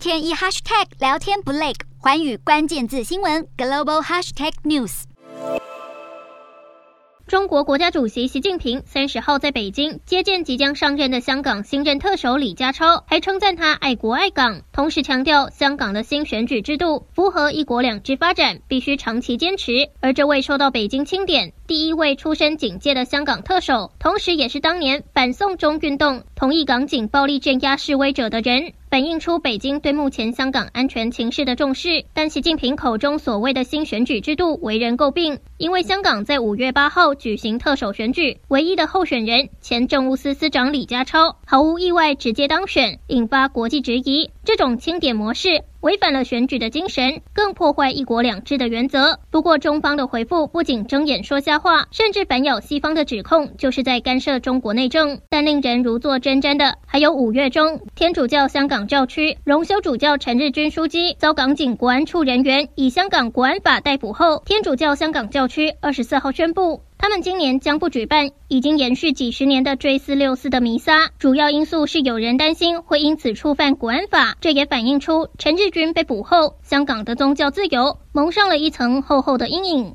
天一 hashtag 聊天不累，寰宇关键字新闻 global hashtag news。中国国家主席习近平三十号在北京接见即将上任的香港新任特首李家超，还称赞他爱国爱港，同时强调香港的新选举制度符合一国两制发展，必须长期坚持。而这位受到北京钦点、第一位出身警界的香港特首，同时也是当年反送中运动同意港警暴力镇压示威者的人。反映出北京对目前香港安全情势的重视，但习近平口中所谓的新选举制度为人诟病，因为香港在五月八号举行特首选举，唯一的候选人前政务司司长李家超毫无意外直接当选，引发国际质疑。这种清点模式违反了选举的精神，更破坏一国两制的原则。不过，中方的回复不仅睁眼说瞎话，甚至反咬西方的指控，就是在干涉中国内政。但令人如坐针毡的，还有五月中天主教香港教区荣休主教陈日君枢机遭港警国安处人员以香港国安法逮捕后，天主教香港教区二十四号宣布。他们今年将不举办已经延续几十年的追思六四的弥撒，主要因素是有人担心会因此触犯国安法。这也反映出陈志军被捕后，香港的宗教自由蒙上了一层厚厚的阴影。